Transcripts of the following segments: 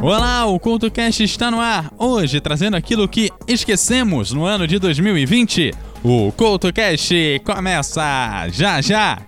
Olá, o CultoCast está no ar, hoje trazendo aquilo que esquecemos no ano de 2020. O CultoCast começa já já!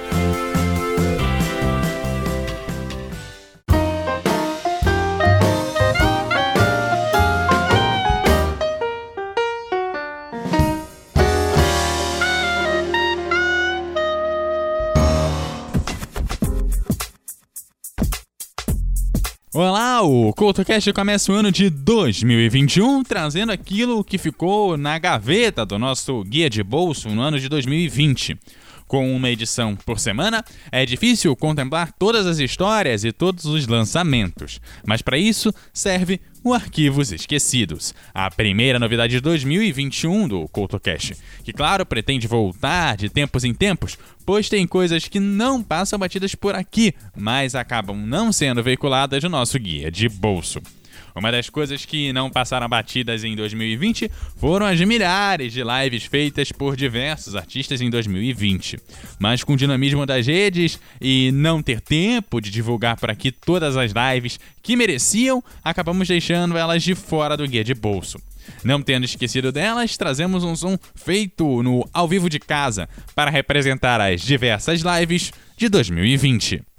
O CoutoCast começa o ano de 2021 trazendo aquilo que ficou na gaveta do nosso guia de bolso no ano de 2020. Com uma edição por semana, é difícil contemplar todas as histórias e todos os lançamentos, mas para isso serve o Arquivos Esquecidos, a primeira novidade de 2021 do CoutoCast, que claro pretende voltar de tempos em tempos, pois tem coisas que não passam batidas por aqui, mas acabam não sendo veiculadas no nosso guia de bolso. Uma das coisas que não passaram batidas em 2020 foram as milhares de lives feitas por diversos artistas em 2020. Mas com o dinamismo das redes e não ter tempo de divulgar por aqui todas as lives que mereciam, acabamos deixando elas de fora do guia de bolso. Não tendo esquecido delas, trazemos um som feito no ao vivo de casa para representar as diversas lives de 2020.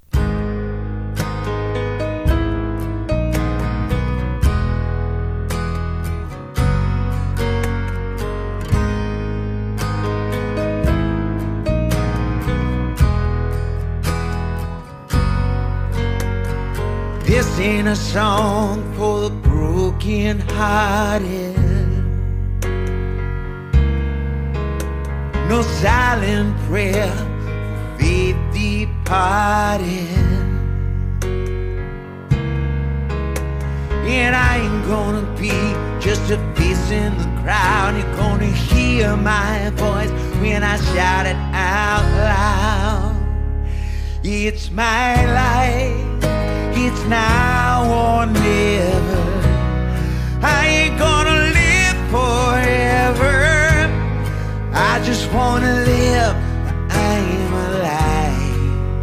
Ain't a song for the broken hearted. No silent prayer for faith departed. And I ain't gonna be just a face in the crowd. You're gonna hear my voice when I shout it out loud. It's my life it's now or never. I ain't gonna live forever. I just wanna live. I am alive.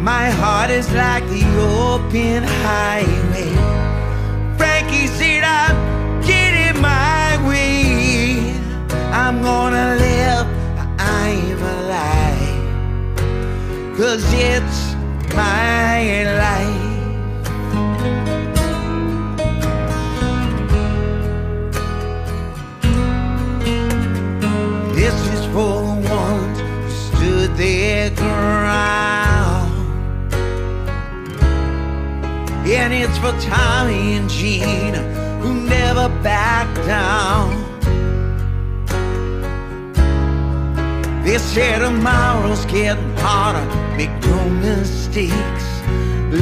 My heart is like the open highway. Frankie said I'm getting my way. I'm gonna Cause it's my life. This is for the ones who stood their ground. And it's for Tommy and Gina who never backed down. They say tomorrow's getting harder, make no mistakes.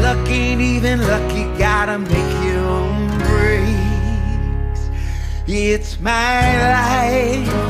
Luck ain't even lucky, gotta make your own breaks. It's my life,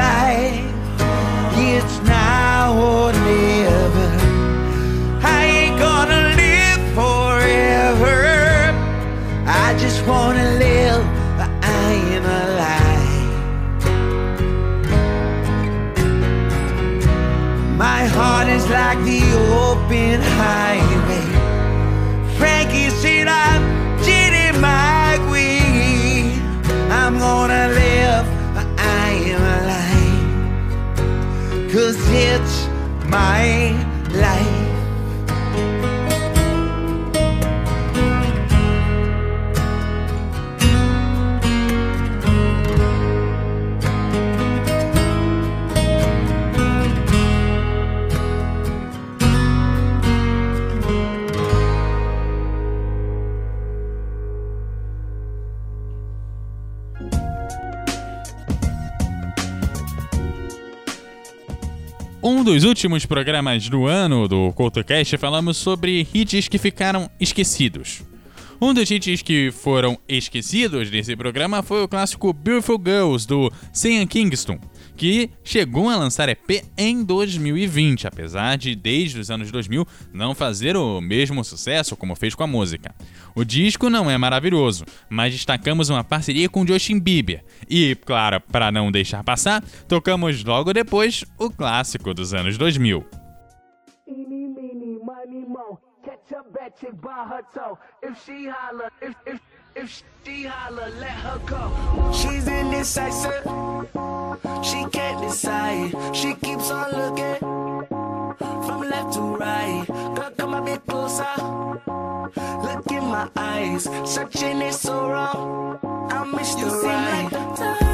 life. It's now or never. I ain't gonna live forever. I just wanna live, but I ain't alive. My heart is like the open high. mine. um dos últimos programas do ano do CoutoCast, falamos sobre hits que ficaram esquecidos. Um dos hits que foram esquecidos desse programa foi o clássico Beautiful Girls, do Sam Kingston que chegou a lançar EP em 2020, apesar de desde os anos 2000 não fazer o mesmo sucesso como fez com a música. O disco não é maravilhoso, mas destacamos uma parceria com Justin Bieber e, claro, para não deixar passar, tocamos logo depois o clássico dos anos 2000. If she holler, let her go. She's indecisive. She can't decide. She keeps on looking from left to right. Girl, come a bit closer. Look in my eyes. Searching is so wrong. I miss you the right.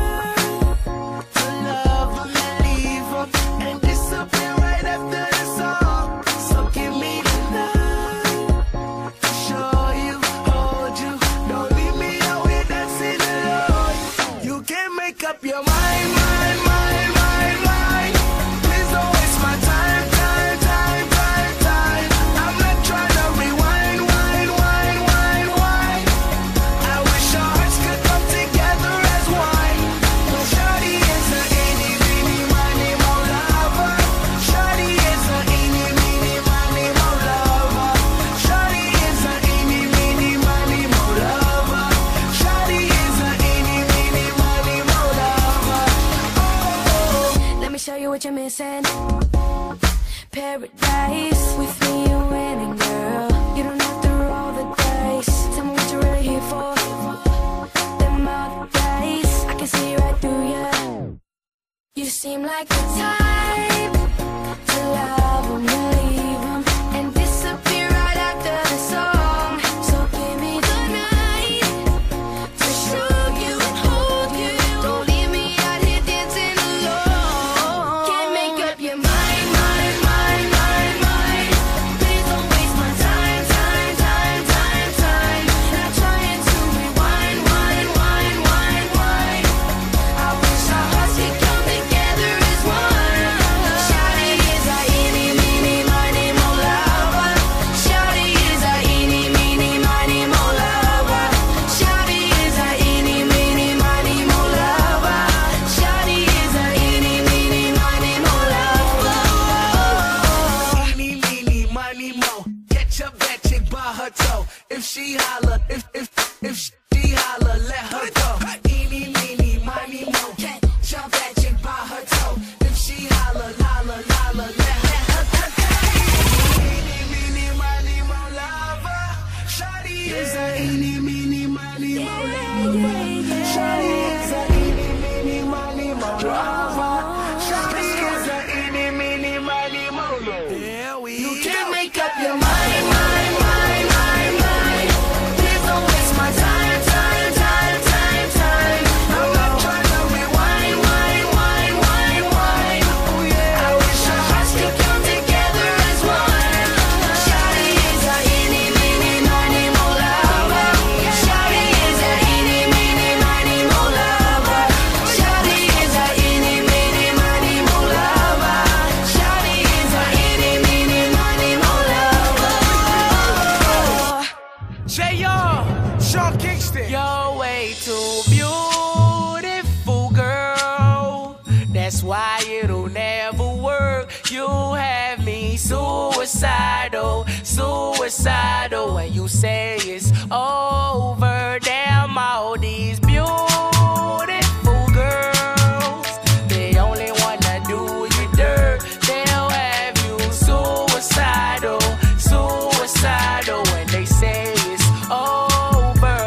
Say it's over. Damn, all these beautiful girls, they only wanna do you dirt. They'll have you suicidal, suicidal when they say it's over.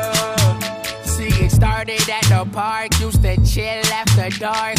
See, it started at the park, used to chill after dark.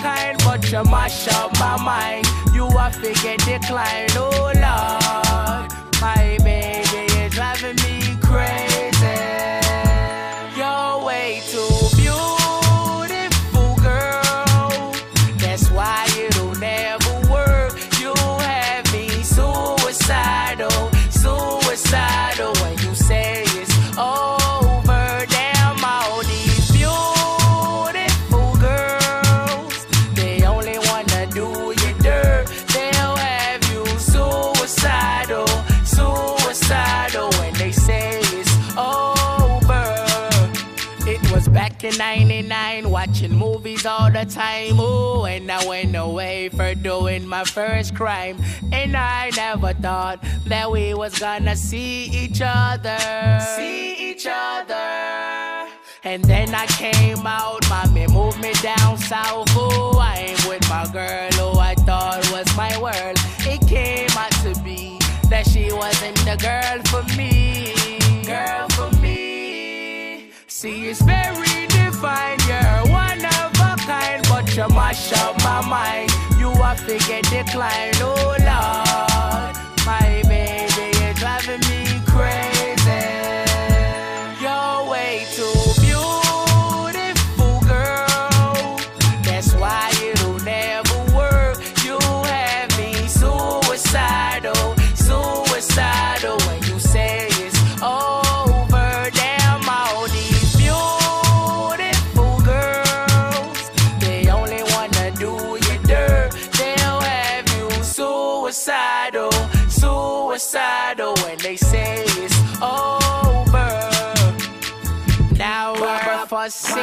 kind, but you mash up my mind. You are figure decline. Oh, Lord. My baby is driving me crazy. You're way too all the time. Ooh, and I went away for doing my first crime. And I never thought that we was gonna see each other. See each other. And then I came out, mommy moved me down south. Ooh, I ain't with my girl who I thought was my world. It came out to be that she wasn't the girl for me. Girl for me. See, it's very divine. You're one you mash up my mind. You are figure decline, oh Lord. My baby, you're driving me crazy.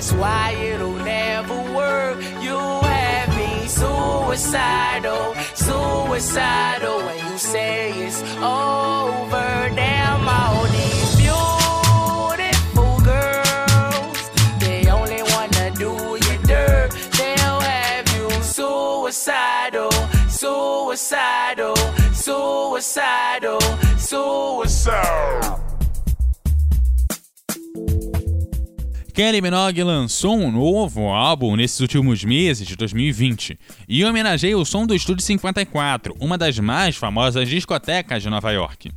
That's why it'll never work. You have me suicidal, suicidal when you say it's over. Damn, all these beautiful girls, they only wanna do you dirt. They'll have you suicidal, suicidal, suicidal, suicidal. Kelly Minogue lançou um novo álbum nesses últimos meses de 2020 e homenageia o som do Estúdio 54, uma das mais famosas discotecas de Nova York.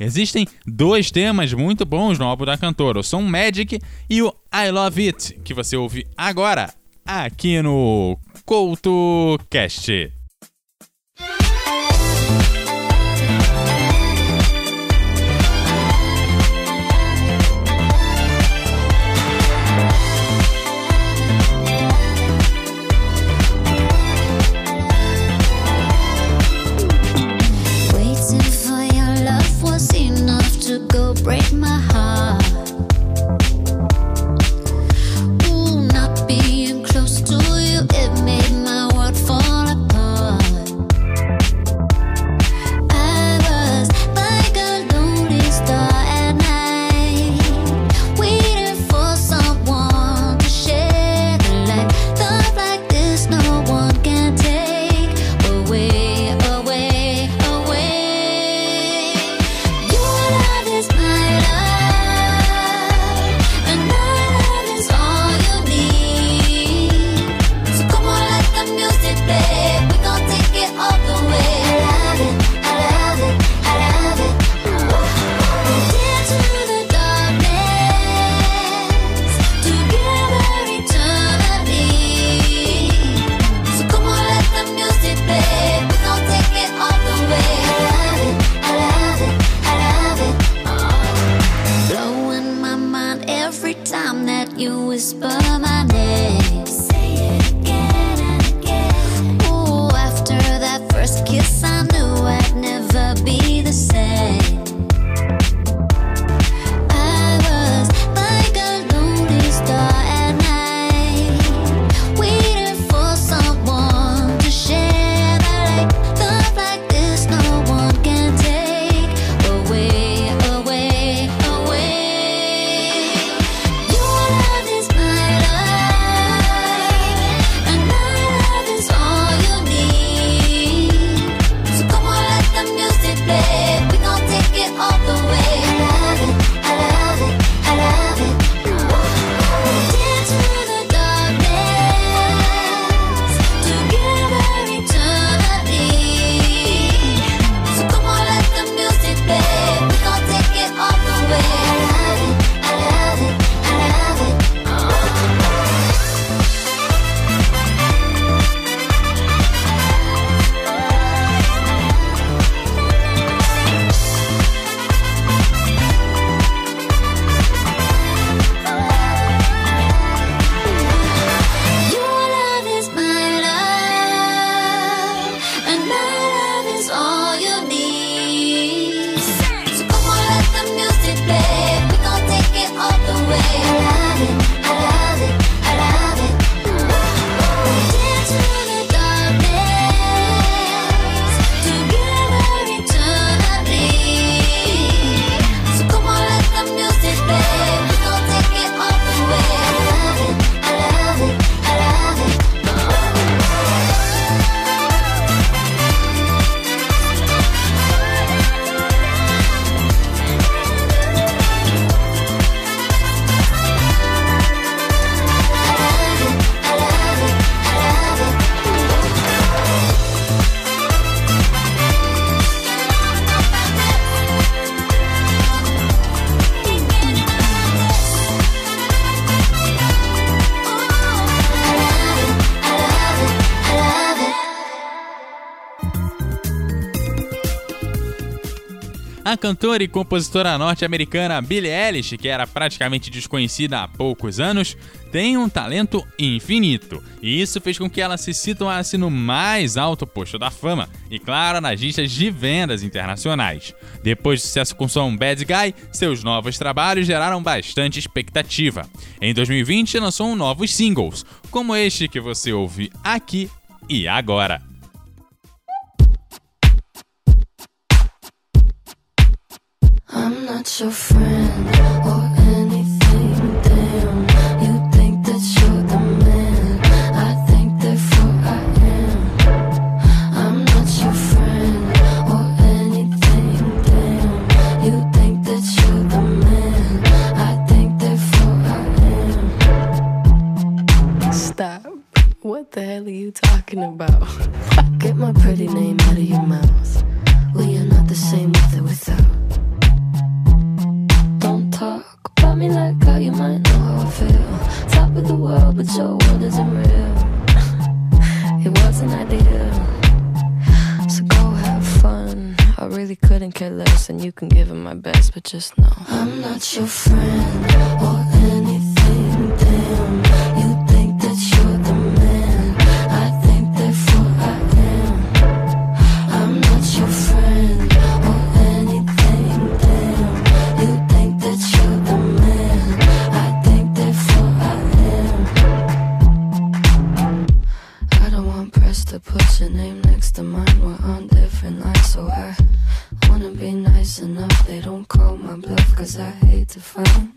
Existem dois temas muito bons no álbum da cantora, o som Magic e o I Love It, que você ouve agora aqui no CoutoCast. whisper A cantora e compositora norte-americana Billie Eilish, que era praticamente desconhecida há poucos anos, tem um talento infinito, e isso fez com que ela se situasse no mais alto posto da fama, e claro, nas listas de vendas internacionais. Depois do sucesso com o som Bad Guy, seus novos trabalhos geraram bastante expectativa. Em 2020, lançou novos singles, como este que você ouve aqui e agora. I'm not your friend oh, press to put your name next to mine. We're on different lines, so I wanna be nice enough. They don't call my bluff, cause I hate to find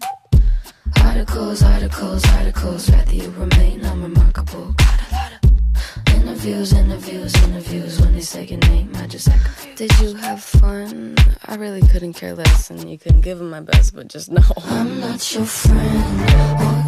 articles, articles, articles. Rather you remain unremarkable. Got a lot of interviews, interviews, interviews. When they say your name, I just act confused. Did you have fun? I really couldn't care less, and you couldn't give them my best, but just know I'm not your friend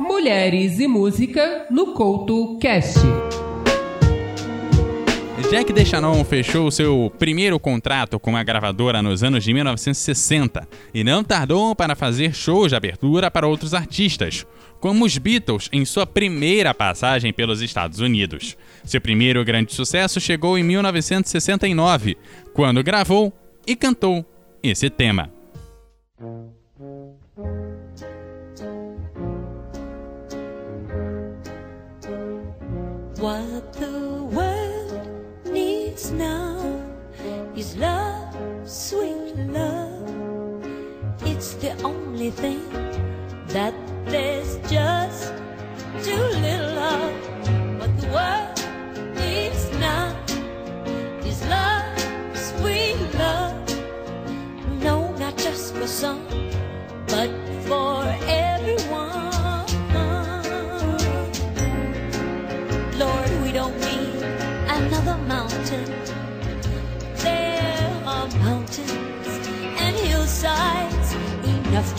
Mulheres e música no Couto Cast. Jack DeShannon fechou seu primeiro contrato com a gravadora nos anos de 1960 e não tardou para fazer shows de abertura para outros artistas, como os Beatles em sua primeira passagem pelos Estados Unidos. Seu primeiro grande sucesso chegou em 1969, quando gravou e cantou esse tema. What the only thing that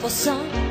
possam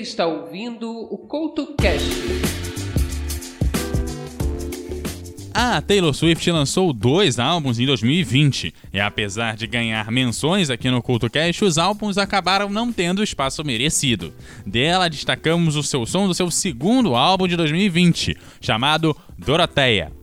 está ouvindo o CoutoCast. A Taylor Swift lançou dois álbuns em 2020 e apesar de ganhar menções aqui no CultoCast, os álbuns acabaram não tendo o espaço merecido. Dela destacamos o seu som do seu segundo álbum de 2020, chamado Doroteia.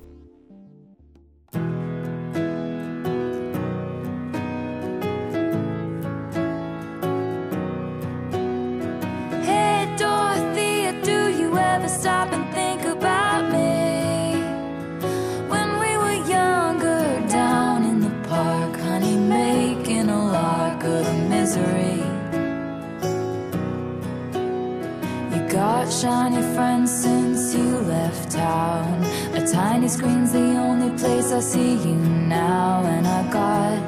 Shiny friends since you left town. A tiny screen's the only place I see you now, and I got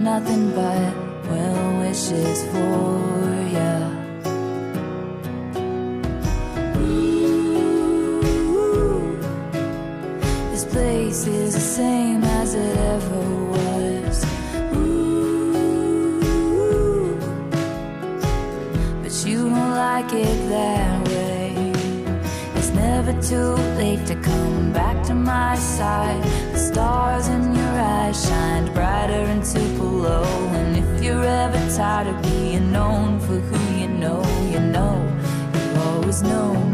nothing but well wishes for ya. Ooh, This place is the same as it ever was. Too late to come back to my side. The stars in your eyes shined brighter in Tupelo. And if you're ever tired of being known for who you know, you know, you've always know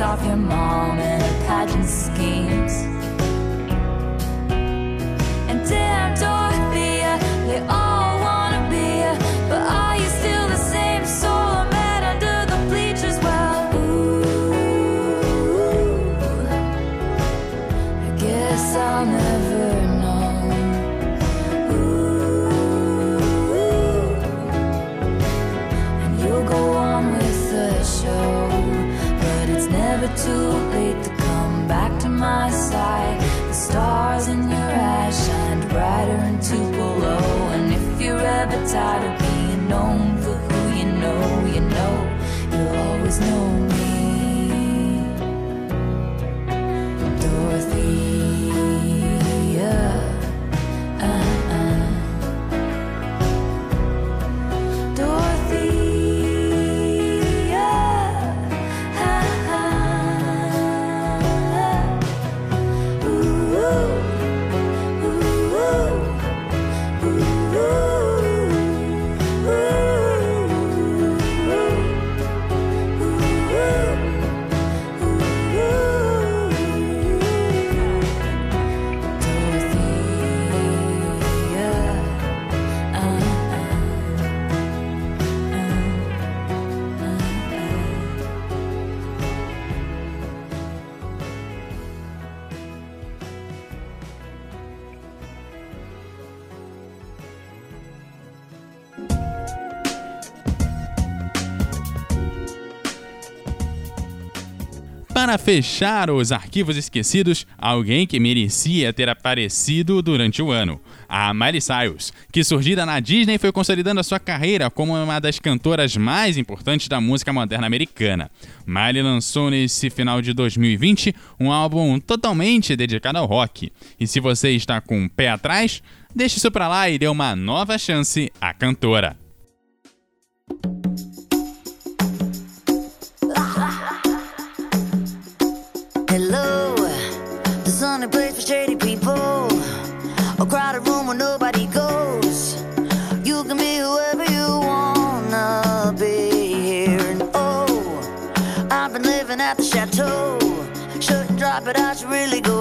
off your mom and her pageant schemes. Tired of para fechar os arquivos esquecidos, alguém que merecia ter aparecido durante o ano. A Miley Cyrus, que surgida na Disney foi consolidando a sua carreira como uma das cantoras mais importantes da música moderna americana. Miley lançou nesse final de 2020 um álbum totalmente dedicado ao rock. E se você está com um pé atrás, deixe isso pra lá e dê uma nova chance à cantora. Hello, the sunny place for shady people. A crowded room where nobody goes. You can be whoever you wanna be here. And oh, I've been living at the chateau. Shouldn't drop it, I should really go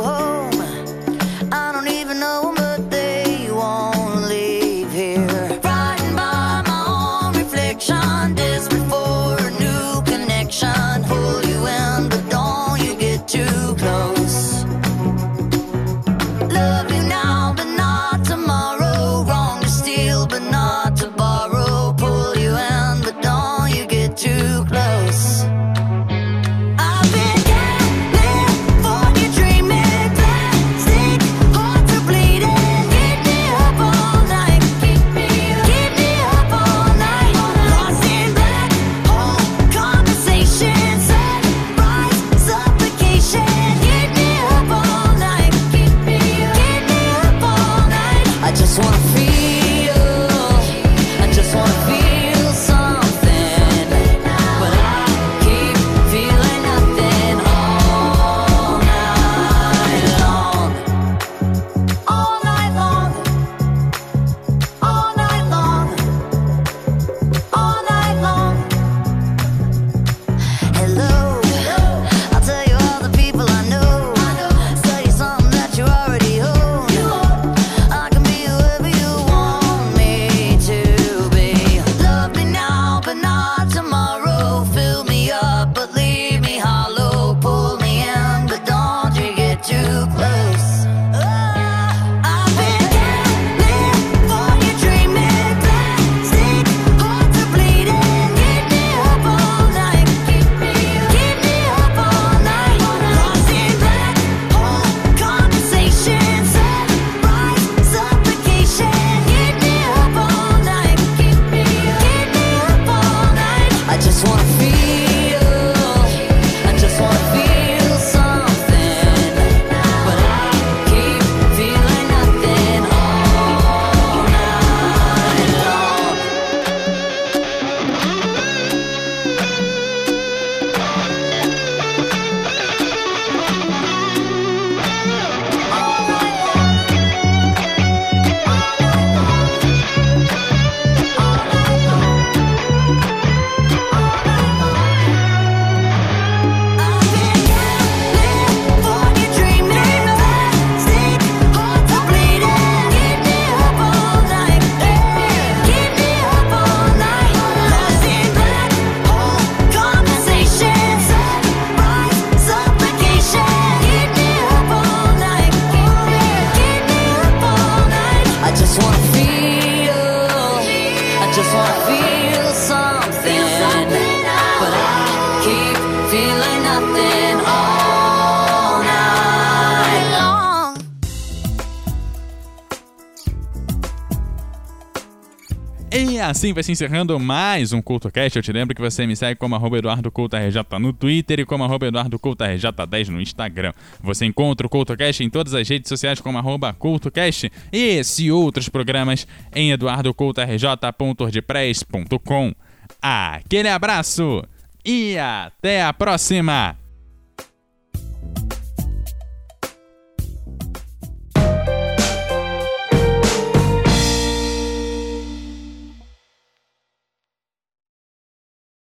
assim vai se encerrando mais um CultoCast. Eu te lembro que você me segue como arroba RJ no Twitter e como arroba Eduardo Couto RJ10 no Instagram. Você encontra o CultoCast em todas as redes sociais como arroba CultoCast e esse e outros programas em eduardocoutorj.wordpress.com. Aquele abraço e até a próxima!